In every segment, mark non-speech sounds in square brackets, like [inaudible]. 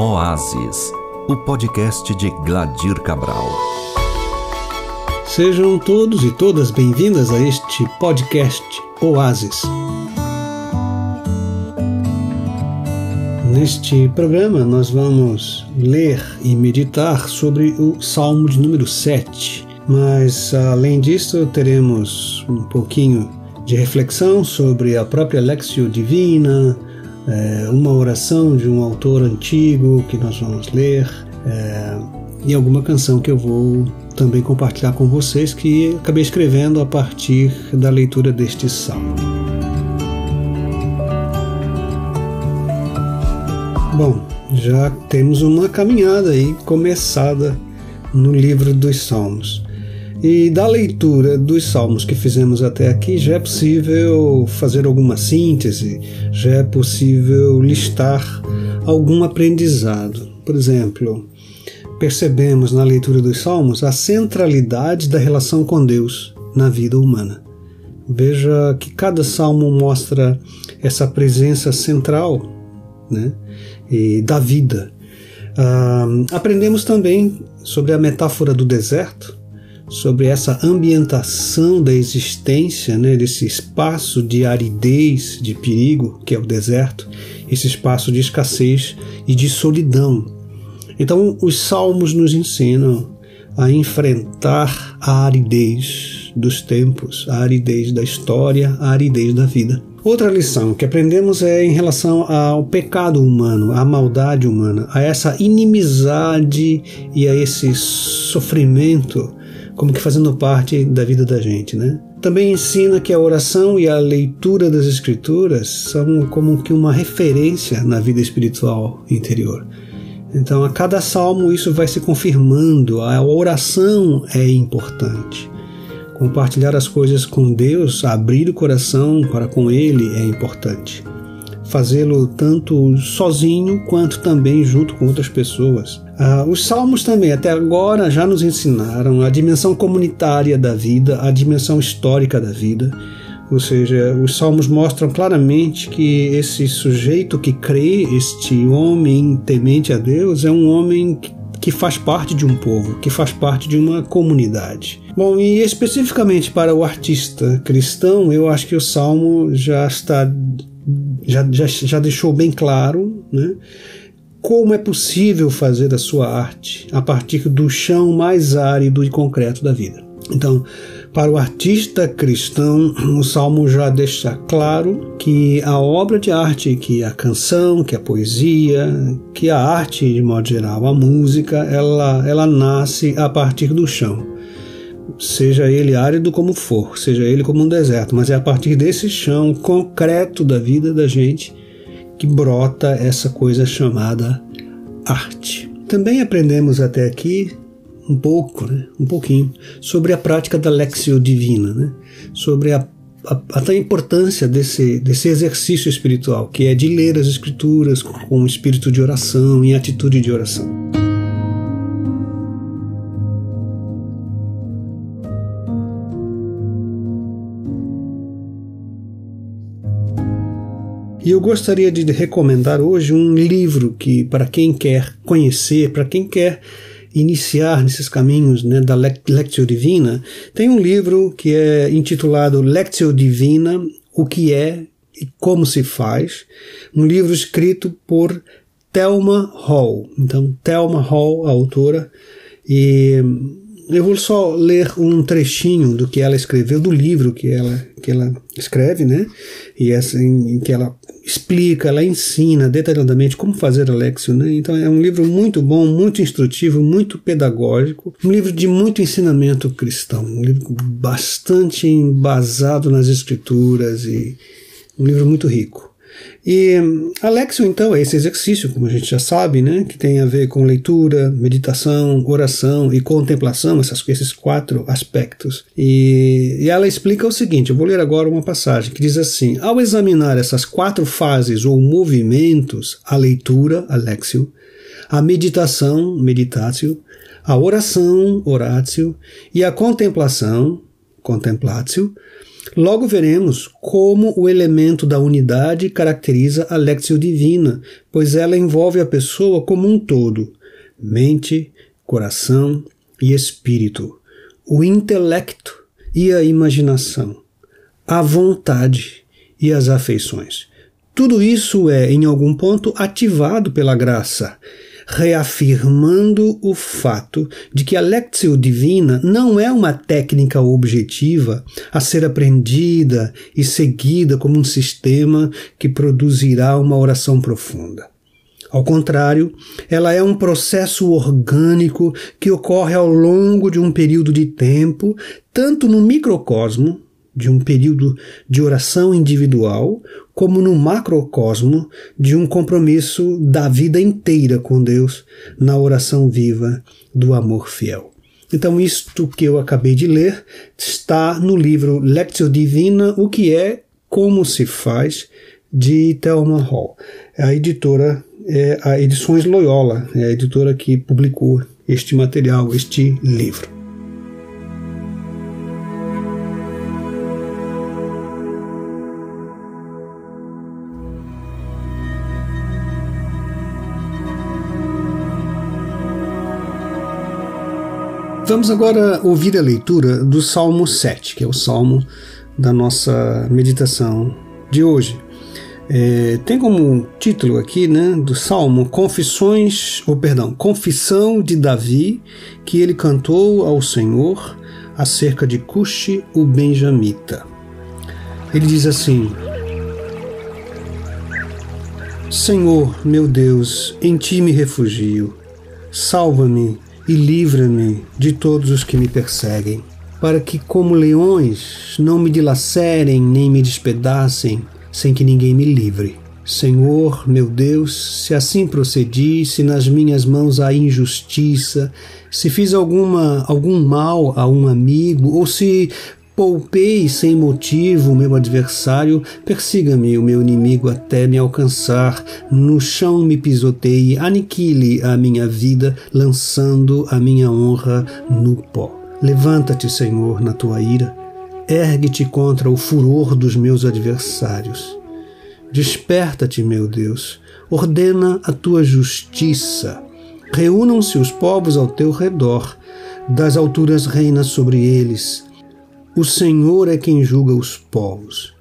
Oásis, o podcast de Gladir Cabral. Sejam todos e todas bem-vindas a este podcast Oásis. Neste programa, nós vamos ler e meditar sobre o Salmo de número 7. Mas, além disso, teremos um pouquinho de reflexão sobre a própria Lexio Divina, é, uma oração de um autor antigo que nós vamos ler é, e alguma canção que eu vou também compartilhar com vocês que acabei escrevendo a partir da leitura deste salmo. Bom, já temos uma caminhada aí começada no livro dos Salmos. E da leitura dos salmos que fizemos até aqui, já é possível fazer alguma síntese, já é possível listar algum aprendizado. Por exemplo, percebemos na leitura dos salmos a centralidade da relação com Deus na vida humana. Veja que cada salmo mostra essa presença central né, e da vida. Ah, aprendemos também sobre a metáfora do deserto, sobre essa ambientação da existência, né, desse espaço de aridez, de perigo, que é o deserto, esse espaço de escassez e de solidão. Então, os salmos nos ensinam a enfrentar a aridez dos tempos, a aridez da história, a aridez da vida. Outra lição que aprendemos é em relação ao pecado humano, à maldade humana, a essa inimizade e a esse sofrimento como que fazendo parte da vida da gente, né? Também ensina que a oração e a leitura das escrituras são como que uma referência na vida espiritual interior. Então, a cada salmo isso vai se confirmando, a oração é importante. Compartilhar as coisas com Deus, abrir o coração para com Ele é importante. Fazê-lo tanto sozinho quanto também junto com outras pessoas. Ah, os salmos também, até agora, já nos ensinaram a dimensão comunitária da vida, a dimensão histórica da vida. Ou seja, os salmos mostram claramente que esse sujeito que crê, este homem temente a Deus, é um homem que faz parte de um povo, que faz parte de uma comunidade. Bom, e especificamente para o artista cristão, eu acho que o salmo já está já, já, já deixou bem claro, né? como é possível fazer a sua arte a partir do chão mais árido e concreto da vida. Então, para o artista cristão, o Salmo já deixa claro que a obra de arte, que a canção, que a poesia, que a arte de modo geral, a música, ela, ela nasce a partir do chão. Seja ele árido como for, seja ele como um deserto, mas é a partir desse chão concreto da vida da gente que brota essa coisa chamada arte. Também aprendemos até aqui um pouco, né, um pouquinho, sobre a prática da Lexio Divina, né, sobre a, a, a importância desse, desse exercício espiritual, que é de ler as Escrituras com um espírito de oração, em atitude de oração. E eu gostaria de recomendar hoje um livro que, para quem quer conhecer, para quem quer iniciar nesses caminhos né, da Lectio Divina, tem um livro que é intitulado Lectio Divina: O que é e como se faz, um livro escrito por Thelma Hall. Então, Thelma Hall, a autora, e eu vou só ler um trechinho do que ela escreveu, do livro que ela, que ela escreve, né? E em que ela explica, ela ensina detalhadamente como fazer a Lexio, né? Então é um livro muito bom, muito instrutivo, muito pedagógico, um livro de muito ensinamento cristão, um livro bastante embasado nas escrituras e um livro muito rico. E Alexio, então, é esse exercício, como a gente já sabe, né, que tem a ver com leitura, meditação, oração e contemplação, essas, esses quatro aspectos. E, e ela explica o seguinte: eu vou ler agora uma passagem que diz assim: ao examinar essas quatro fases ou movimentos, a leitura, Alexio, a meditação, meditatio, a oração, oratio, e a contemplação, contemplatio, Logo veremos como o elemento da unidade caracteriza a Lectio Divina, pois ela envolve a pessoa como um todo, mente, coração e espírito, o intelecto e a imaginação, a vontade e as afeições. Tudo isso é, em algum ponto, ativado pela graça, reafirmando o fato de que a Lectio Divina não é uma técnica objetiva a ser aprendida e seguida como um sistema que produzirá uma oração profunda. Ao contrário, ela é um processo orgânico que ocorre ao longo de um período de tempo, tanto no microcosmo, de um período de oração individual, como no macrocosmo de um compromisso da vida inteira com Deus na oração viva do amor fiel. Então, isto que eu acabei de ler está no livro Lectio Divina, o que é, como se faz, de Thelma Hall. A editora é a Edições Loyola, é a editora que publicou este material, este livro. Vamos agora ouvir a leitura do Salmo 7, que é o salmo da nossa meditação de hoje. É, tem como título aqui né, do salmo Confissões, ou perdão, Confissão de Davi, que ele cantou ao Senhor acerca de Cushi, o Benjamita. Ele diz assim: Senhor, meu Deus, em ti me refugio. Salva-me e livra-me de todos os que me perseguem, para que, como leões, não me dilacerem nem me despedacem, sem que ninguém me livre. Senhor, meu Deus, se assim procedi, se nas minhas mãos há injustiça, se fiz alguma algum mal a um amigo, ou se Poupei sem motivo o meu adversário, persiga-me o meu inimigo até me alcançar, no chão me pisoteie, aniquile a minha vida, lançando a minha honra no pó. Levanta-te, Senhor, na tua ira, ergue-te contra o furor dos meus adversários. Desperta-te, meu Deus, ordena a tua justiça. Reúnam-se os povos ao teu redor, das alturas reina sobre eles o Senhor é quem julga os povos.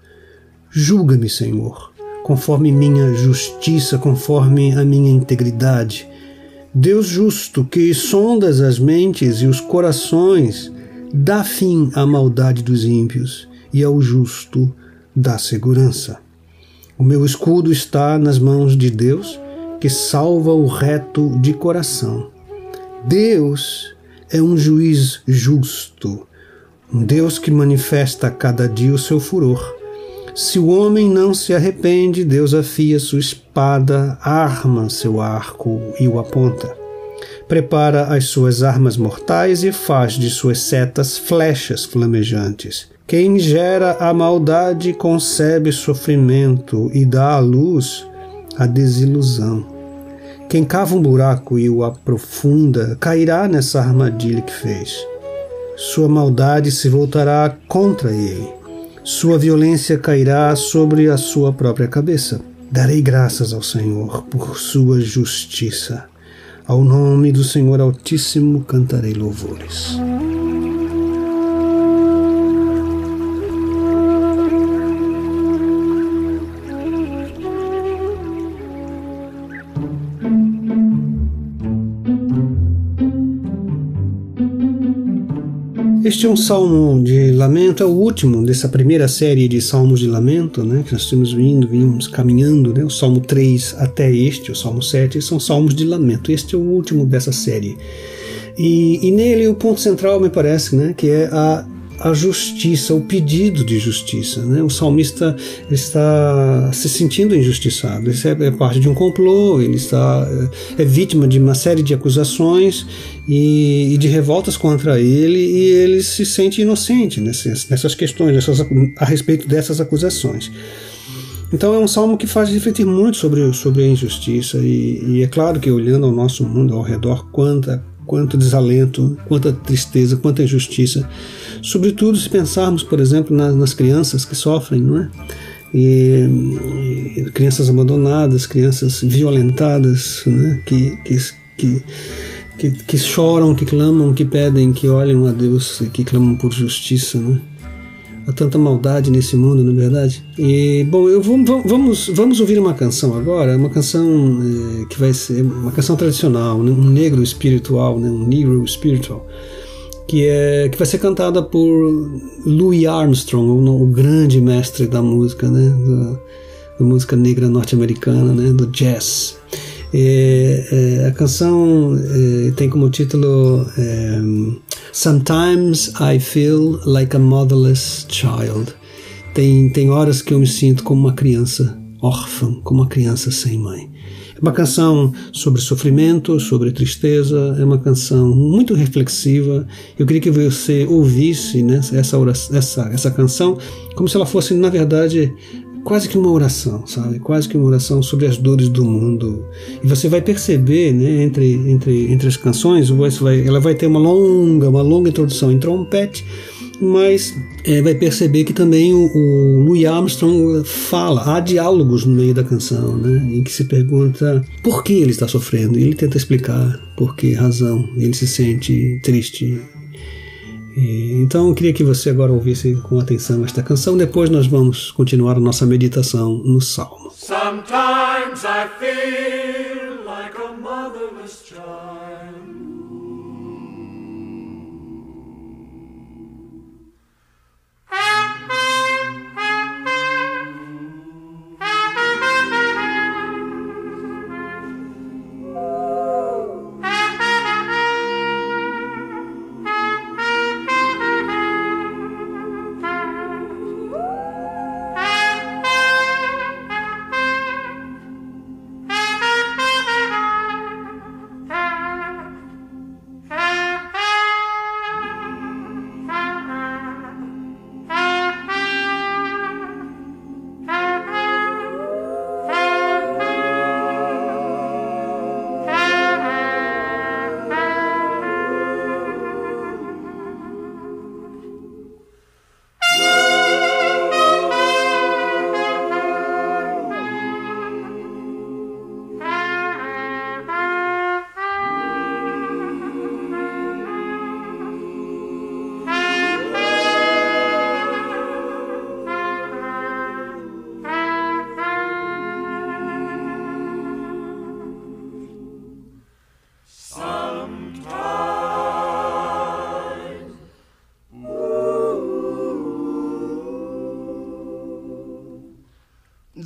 Julga-me, Senhor, conforme minha justiça, conforme a minha integridade. Deus justo, que sondas as mentes e os corações, dá fim à maldade dos ímpios e ao justo dá segurança. O meu escudo está nas mãos de Deus, que salva o reto de coração. Deus é um juiz justo um Deus que manifesta a cada dia o seu furor. Se o homem não se arrepende, Deus afia sua espada, arma seu arco e o aponta. Prepara as suas armas mortais e faz de suas setas flechas flamejantes. Quem gera a maldade concebe sofrimento e dá à luz a desilusão. Quem cava um buraco e o aprofunda cairá nessa armadilha que fez sua maldade se voltará contra ele. Sua violência cairá sobre a sua própria cabeça. Darei graças ao Senhor por sua justiça. Ao nome do Senhor Altíssimo cantarei louvores. Este é um salmo de lamento, é o último dessa primeira série de salmos de lamento, né, que nós temos vindo, vimos caminhando, né, o salmo 3 até este, o salmo 7, são salmos de lamento. Este é o último dessa série. E, e nele o ponto central, me parece, né, que é a a justiça, o pedido de justiça. Né? O salmista está se sentindo injustiçado. Isso é, é, parte de um complô, ele está é, é vítima de uma série de acusações e, e, de revoltas contra ele, e ele se sente inocente nessas, nessas questões, nessas, a respeito dessas acusações. Então é um salmo que faz refletir muito sobre, sobre a injustiça, e, e é claro que olhando ao nosso mundo ao redor, quanta, quanto desalento, quanta tristeza, quanta injustiça Sobretudo se pensarmos, por exemplo, nas, nas crianças que sofrem, não é? E, e crianças abandonadas, crianças violentadas, né? que, que, que, que, que choram, que clamam, que pedem, que olham a Deus, que clamam por justiça, né? Há tanta maldade nesse mundo, não é verdade? E, bom, eu vou, vamos, vamos ouvir uma canção agora, uma canção é, que vai ser uma canção tradicional, né? um negro espiritual, né? um negro spiritual, que, é, que vai ser cantada por Louis Armstrong, o, o grande mestre da música, né? da, da música negra norte-americana, né? do jazz. É, é, a canção é, tem como título é, Sometimes I feel like a motherless child. Tem, tem horas que eu me sinto como uma criança órfã, como uma criança sem mãe. É uma canção sobre sofrimento, sobre tristeza, é uma canção muito reflexiva. Eu queria que você ouvisse né, essa, essa, essa canção como se ela fosse, na verdade, quase que uma oração, sabe? Quase que uma oração sobre as dores do mundo. E você vai perceber, né, entre, entre, entre as canções, vai, ela vai ter uma longa, uma longa introdução em trompete, mas é, vai perceber que também o, o, Louis Armstrong fala, há diálogos no meio da canção, né, em que se pergunta por que ele está sofrendo, e ele tenta explicar por que razão. Ele se sente triste. Então eu queria que você agora ouvisse com atenção esta canção, depois nós vamos continuar a nossa meditação no Salmo. Sometimes I feel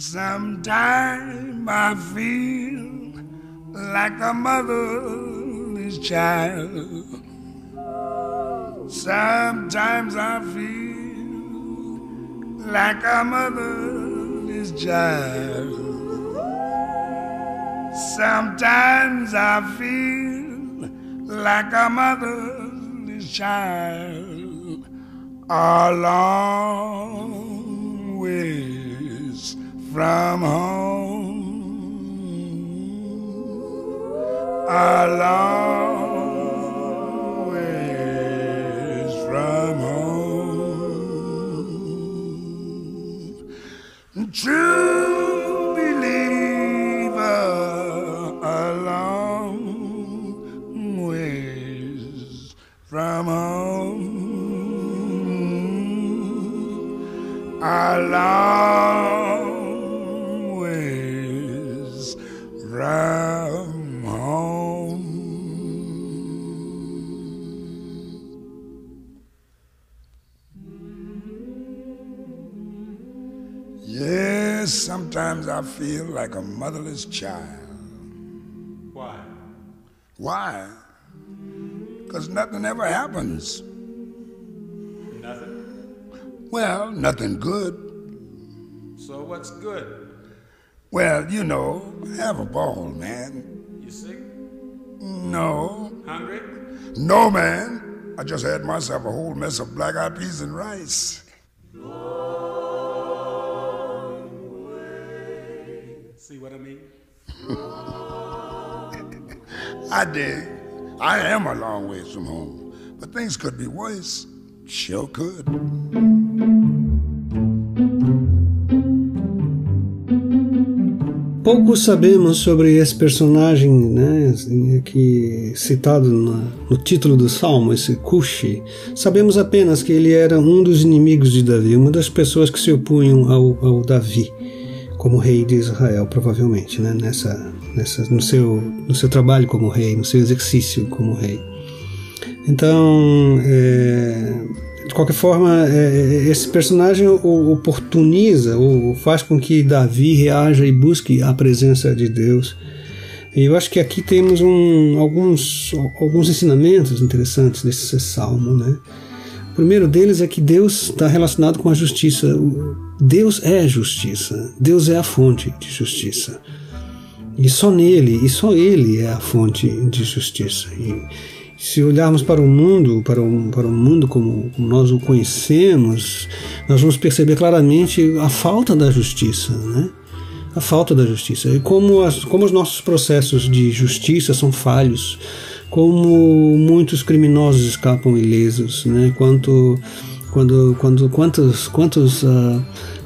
Sometimes I feel like a motherless child. Sometimes I feel like a motherless child. Sometimes I feel like a motherless child. A long way from home. A long ways from home. True believer, a long ways from home. A long I feel like a motherless child. Why? Why? Because nothing ever happens. Nothing? Well, nothing good. So what's good? Well, you know, have a ball, man. You sick? No. Hungry? No, man. I just had myself a whole mess of black eyed peas and rice. See what I mean? [laughs] I did. I am a long ways from home, but things could be worse. Sure could. Pouco sabemos sobre esse personagem, né, assim, aqui citado no, no título do Salmo, esse Cushi. Sabemos apenas que ele era um dos inimigos de Davi, uma das pessoas que se opunham ao, ao Davi como rei de Israel, provavelmente, né, nessa, nessa, no, seu, no seu trabalho como rei, no seu exercício como rei. Então, é, de qualquer forma, é, é, esse personagem oportuniza ou faz com que Davi reaja e busque a presença de Deus. E eu acho que aqui temos um, alguns, alguns ensinamentos interessantes desse salmo. Né? O primeiro deles é que Deus está relacionado com a justiça. Deus é justiça. Deus é a fonte de justiça. E só nele, e só ele é a fonte de justiça. E, se olharmos para o mundo, para o, para o mundo como nós o conhecemos, nós vamos perceber claramente a falta da justiça, né? A falta da justiça. E como, as, como os nossos processos de justiça são falhos, como muitos criminosos escapam ilesos, né? Quanto, quando, quando, quantos, quantos uh,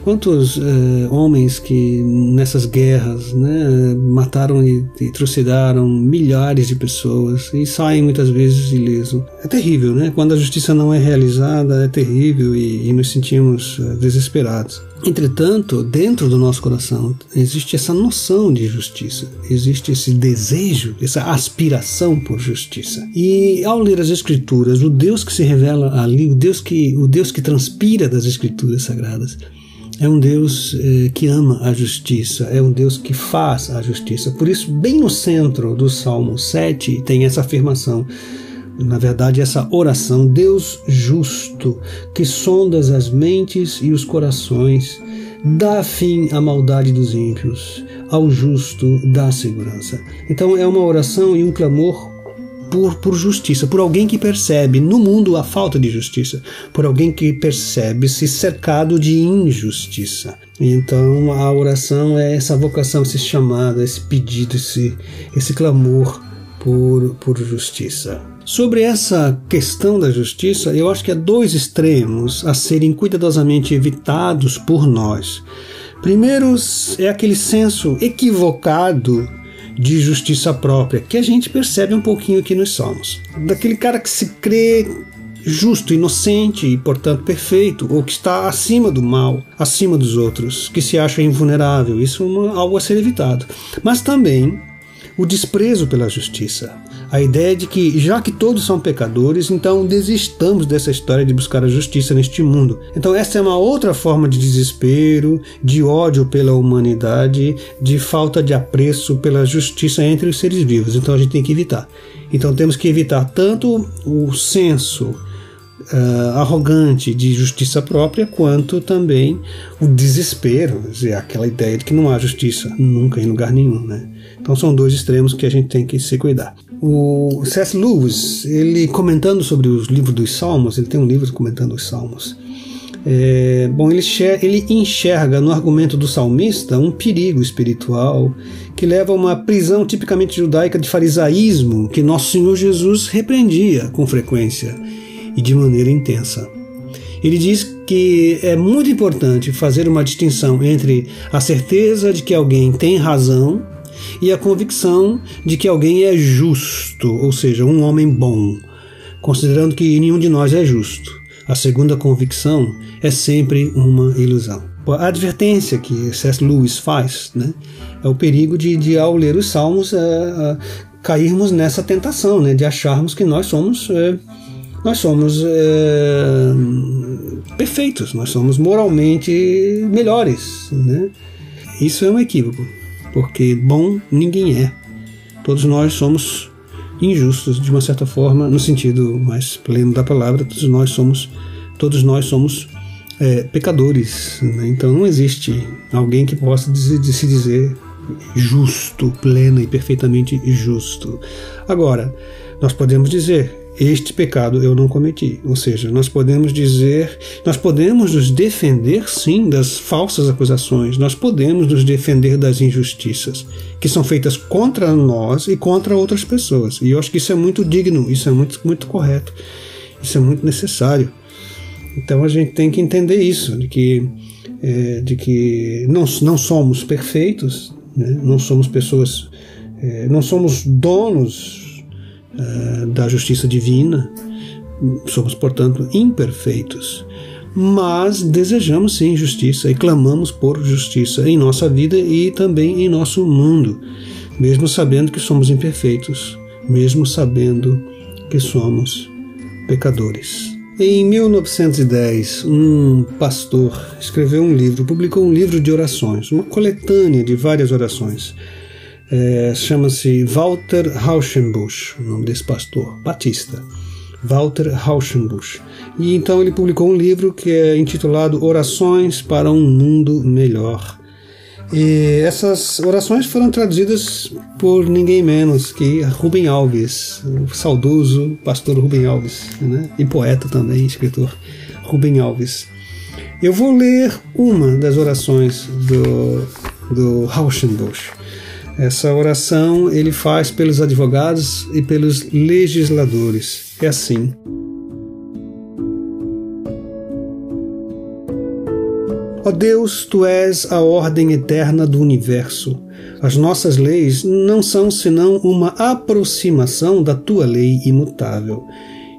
Quantos eh, homens que nessas guerras né, mataram e, e trucidaram milhares de pessoas e saem muitas vezes ileso? É terrível, né? Quando a justiça não é realizada, é terrível e, e nos sentimos eh, desesperados. Entretanto, dentro do nosso coração existe essa noção de justiça, existe esse desejo, essa aspiração por justiça. E ao ler as escrituras, o Deus que se revela ali, o Deus que o Deus que transpira das escrituras sagradas, é um Deus eh, que ama a justiça, é um Deus que faz a justiça. Por isso, bem no centro do Salmo 7 tem essa afirmação, na verdade, essa oração: Deus justo, que sondas as mentes e os corações, dá fim à maldade dos ímpios, ao justo dá segurança. Então, é uma oração e um clamor por, por justiça, por alguém que percebe no mundo a falta de justiça, por alguém que percebe-se cercado de injustiça. Então a oração é essa vocação, esse chamado, esse pedido, esse, esse clamor por, por justiça. Sobre essa questão da justiça, eu acho que há dois extremos a serem cuidadosamente evitados por nós. Primeiro é aquele senso equivocado de justiça própria, que a gente percebe um pouquinho aqui nos Salmos. Daquele cara que se crê justo, inocente e, portanto, perfeito, ou que está acima do mal, acima dos outros, que se acha invulnerável. Isso é algo a ser evitado. Mas também o desprezo pela justiça. A ideia de que, já que todos são pecadores, então desistamos dessa história de buscar a justiça neste mundo. Então, essa é uma outra forma de desespero, de ódio pela humanidade, de falta de apreço pela justiça entre os seres vivos. Então, a gente tem que evitar. Então, temos que evitar tanto o senso uh, arrogante de justiça própria, quanto também o desespero, dizer, aquela ideia de que não há justiça nunca em lugar nenhum. Né? Então são dois extremos que a gente tem que se cuidar. O C.S. Lewis, ele comentando sobre os livros dos Salmos, ele tem um livro comentando os Salmos. É, bom, ele ele enxerga no argumento do salmista um perigo espiritual que leva a uma prisão tipicamente judaica de farisaísmo que nosso Senhor Jesus repreendia com frequência e de maneira intensa. Ele diz que é muito importante fazer uma distinção entre a certeza de que alguém tem razão e a convicção de que alguém é justo, ou seja, um homem bom, considerando que nenhum de nós é justo. A segunda convicção é sempre uma ilusão. A advertência que C.S. Lewis faz né, é o perigo de, de ao ler os Salmos, é, é, cairmos nessa tentação né, de acharmos que nós somos. É, nós somos é, perfeitos, nós somos moralmente melhores. Né? Isso é um equívoco, porque bom ninguém é. Todos nós somos injustos de uma certa forma, no sentido mais pleno da palavra. Todos nós somos, todos nós somos é, pecadores. Né? Então não existe alguém que possa se dizer justo, pleno e perfeitamente justo. Agora, nós podemos dizer este pecado eu não cometi. Ou seja, nós podemos dizer, nós podemos nos defender sim das falsas acusações, nós podemos nos defender das injustiças que são feitas contra nós e contra outras pessoas. E eu acho que isso é muito digno, isso é muito, muito correto, isso é muito necessário. Então a gente tem que entender isso, de que, é, de que não, não somos perfeitos, né? não somos pessoas, é, não somos donos é, da justiça divina, somos, portanto, imperfeitos. Mas desejamos sim justiça e clamamos por justiça em nossa vida e também em nosso mundo, mesmo sabendo que somos imperfeitos, mesmo sabendo que somos pecadores. Em 1910, um pastor escreveu um livro, publicou um livro de orações, uma coletânea de várias orações. É, Chama-se Walter Rauschenbusch, o nome desse pastor, batista. Walter Rauschenbusch. E então ele publicou um livro que é intitulado Orações para um Mundo Melhor. E essas orações foram traduzidas por ninguém menos que Rubem Alves, o saudoso pastor Rubem Alves, né? e poeta também, escritor Rubem Alves. Eu vou ler uma das orações do, do Rauschenbusch. Essa oração ele faz pelos advogados e pelos legisladores. É assim. Ó Deus, tu és a ordem eterna do universo. As nossas leis não são senão uma aproximação da tua lei imutável.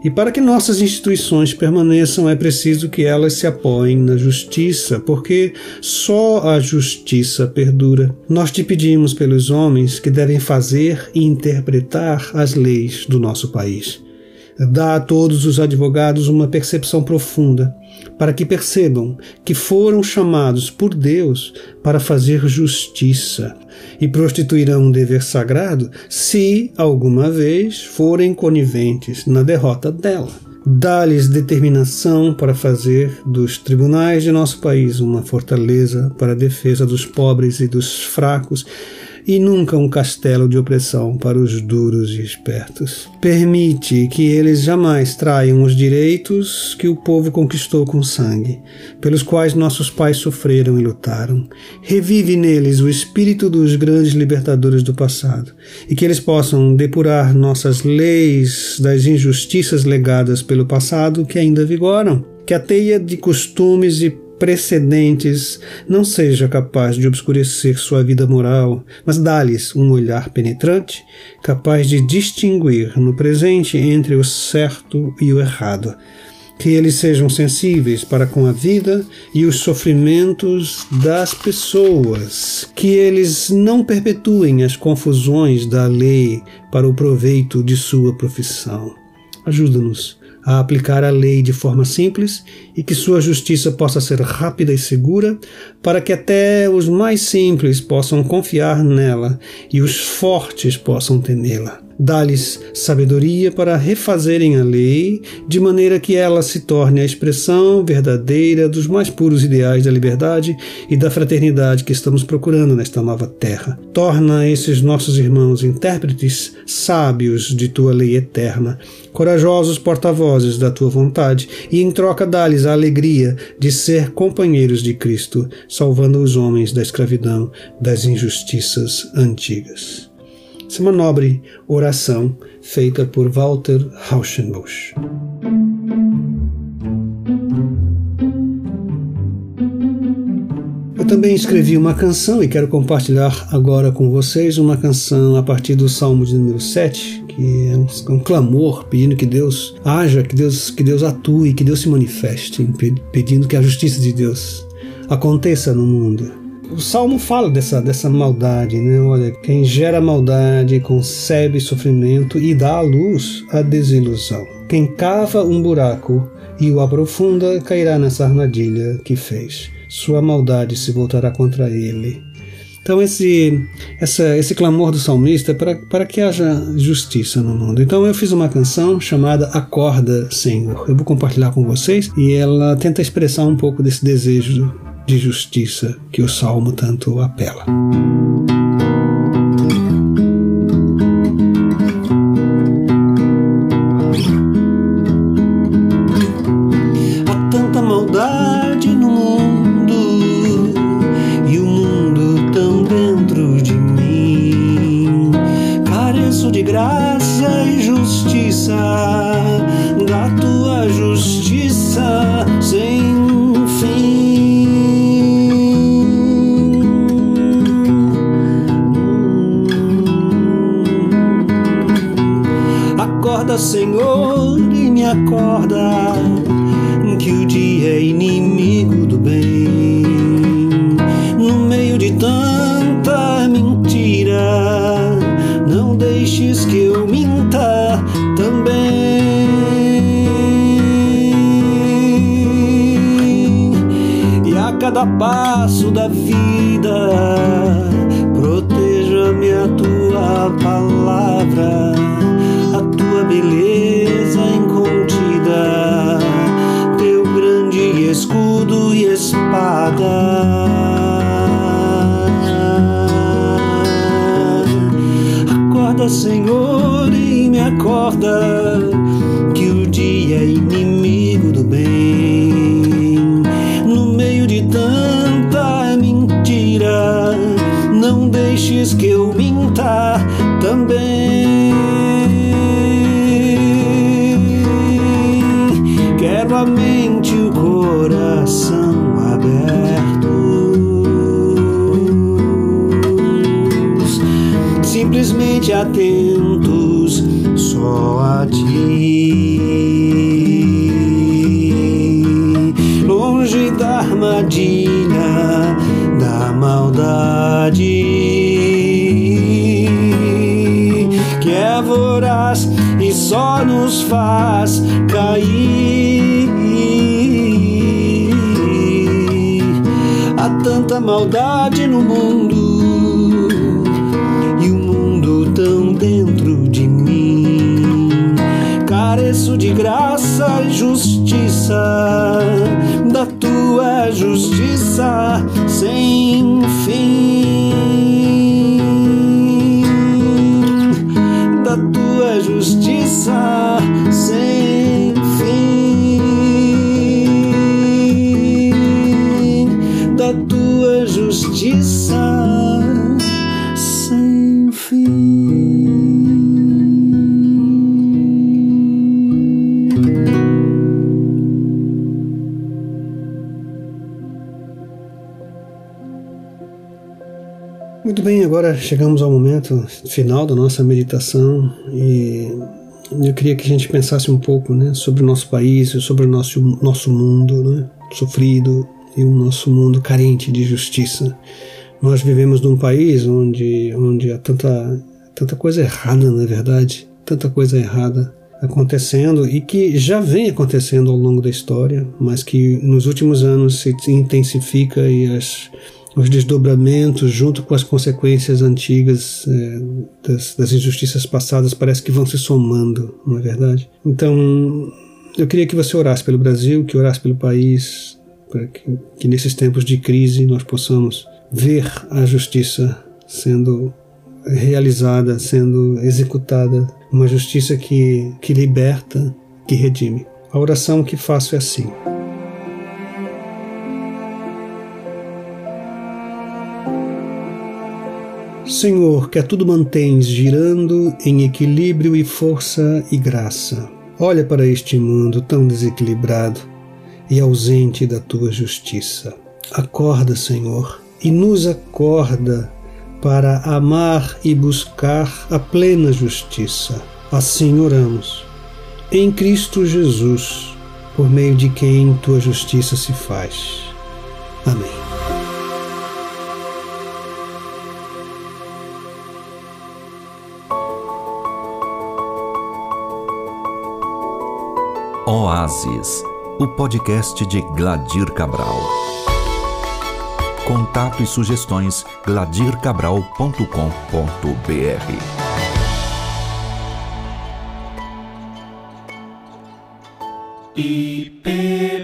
E para que nossas instituições permaneçam, é preciso que elas se apoiem na justiça, porque só a justiça perdura. Nós te pedimos pelos homens que devem fazer e interpretar as leis do nosso país. Dá a todos os advogados uma percepção profunda para que percebam que foram chamados por Deus para fazer justiça e prostituirão um dever sagrado se alguma vez forem coniventes na derrota dela. Dá-lhes determinação para fazer dos tribunais de nosso país uma fortaleza para a defesa dos pobres e dos fracos e nunca um castelo de opressão para os duros e espertos. Permite que eles jamais traiam os direitos que o povo conquistou com sangue, pelos quais nossos pais sofreram e lutaram. Revive neles o espírito dos grandes libertadores do passado, e que eles possam depurar nossas leis das injustiças legadas pelo passado que ainda vigoram. Que a teia de costumes e precedentes não seja capaz de obscurecer sua vida moral, mas dá-lhes um olhar penetrante, capaz de distinguir no presente entre o certo e o errado. Que eles sejam sensíveis para com a vida e os sofrimentos das pessoas. Que eles não perpetuem as confusões da lei para o proveito de sua profissão. Ajuda-nos a aplicar a lei de forma simples e que sua justiça possa ser rápida e segura, para que até os mais simples possam confiar nela e os fortes possam temê-la. Dá-lhes sabedoria para refazerem a lei, de maneira que ela se torne a expressão verdadeira dos mais puros ideais da liberdade e da fraternidade que estamos procurando nesta nova terra. Torna esses nossos irmãos intérpretes sábios de tua lei eterna, corajosos porta-vozes da tua vontade, e em troca dá-lhes a alegria de ser companheiros de Cristo, salvando os homens da escravidão, das injustiças antigas. Essa é uma nobre oração feita por Walter Rauschenbusch. Eu também escrevi uma canção e quero compartilhar agora com vocês uma canção a partir do Salmo de número 7, que é um, um, clamor pedindo que Deus haja, que Deus, que Deus atue, que Deus se manifeste, pedindo que a justiça de Deus aconteça no mundo. O Salmo fala dessa, dessa maldade, né? Olha, quem gera maldade concebe sofrimento e dá à luz a desilusão. Quem cava um buraco e o aprofunda cairá nessa armadilha que fez. Sua maldade se voltará contra ele. Então esse, essa, esse clamor do salmista é para, para que haja justiça no mundo. Então eu fiz uma canção chamada Acorda, Senhor. Eu vou compartilhar com vocês e ela tenta expressar um pouco desse desejo de justiça que o salmo tanto apela. Há graça Senhor, e me acorda, que o dia é inimigo maldade no mundo e o mundo tão dentro de mim. Careço de graça e justiça, da tua justiça sem fim. Da tua justiça agora chegamos ao momento final da nossa meditação e eu queria que a gente pensasse um pouco né, sobre o nosso país, sobre o nosso, nosso mundo né, sofrido e o nosso mundo carente de justiça. Nós vivemos num país onde, onde há tanta, tanta coisa errada, na verdade, tanta coisa errada acontecendo e que já vem acontecendo ao longo da história, mas que nos últimos anos se intensifica e as, os desdobramentos, junto com as consequências antigas é, das, das injustiças passadas, parece que vão se somando, não é verdade? Então, eu queria que você orasse pelo Brasil, que orasse pelo país, para que, que nesses tempos de crise nós possamos ver a justiça sendo realizada, sendo executada, uma justiça que, que liberta, que redime. A oração que faço é assim. Senhor, que a tudo mantens girando em equilíbrio e força e graça. Olha para este mundo tão desequilibrado e ausente da tua justiça. Acorda, Senhor, e nos acorda para amar e buscar a plena justiça. Assim oramos. Em Cristo Jesus, por meio de quem tua justiça se faz. Amém. Oásis, o podcast de Gladir Cabral. Contato e sugestões gladircabral.com.br IPB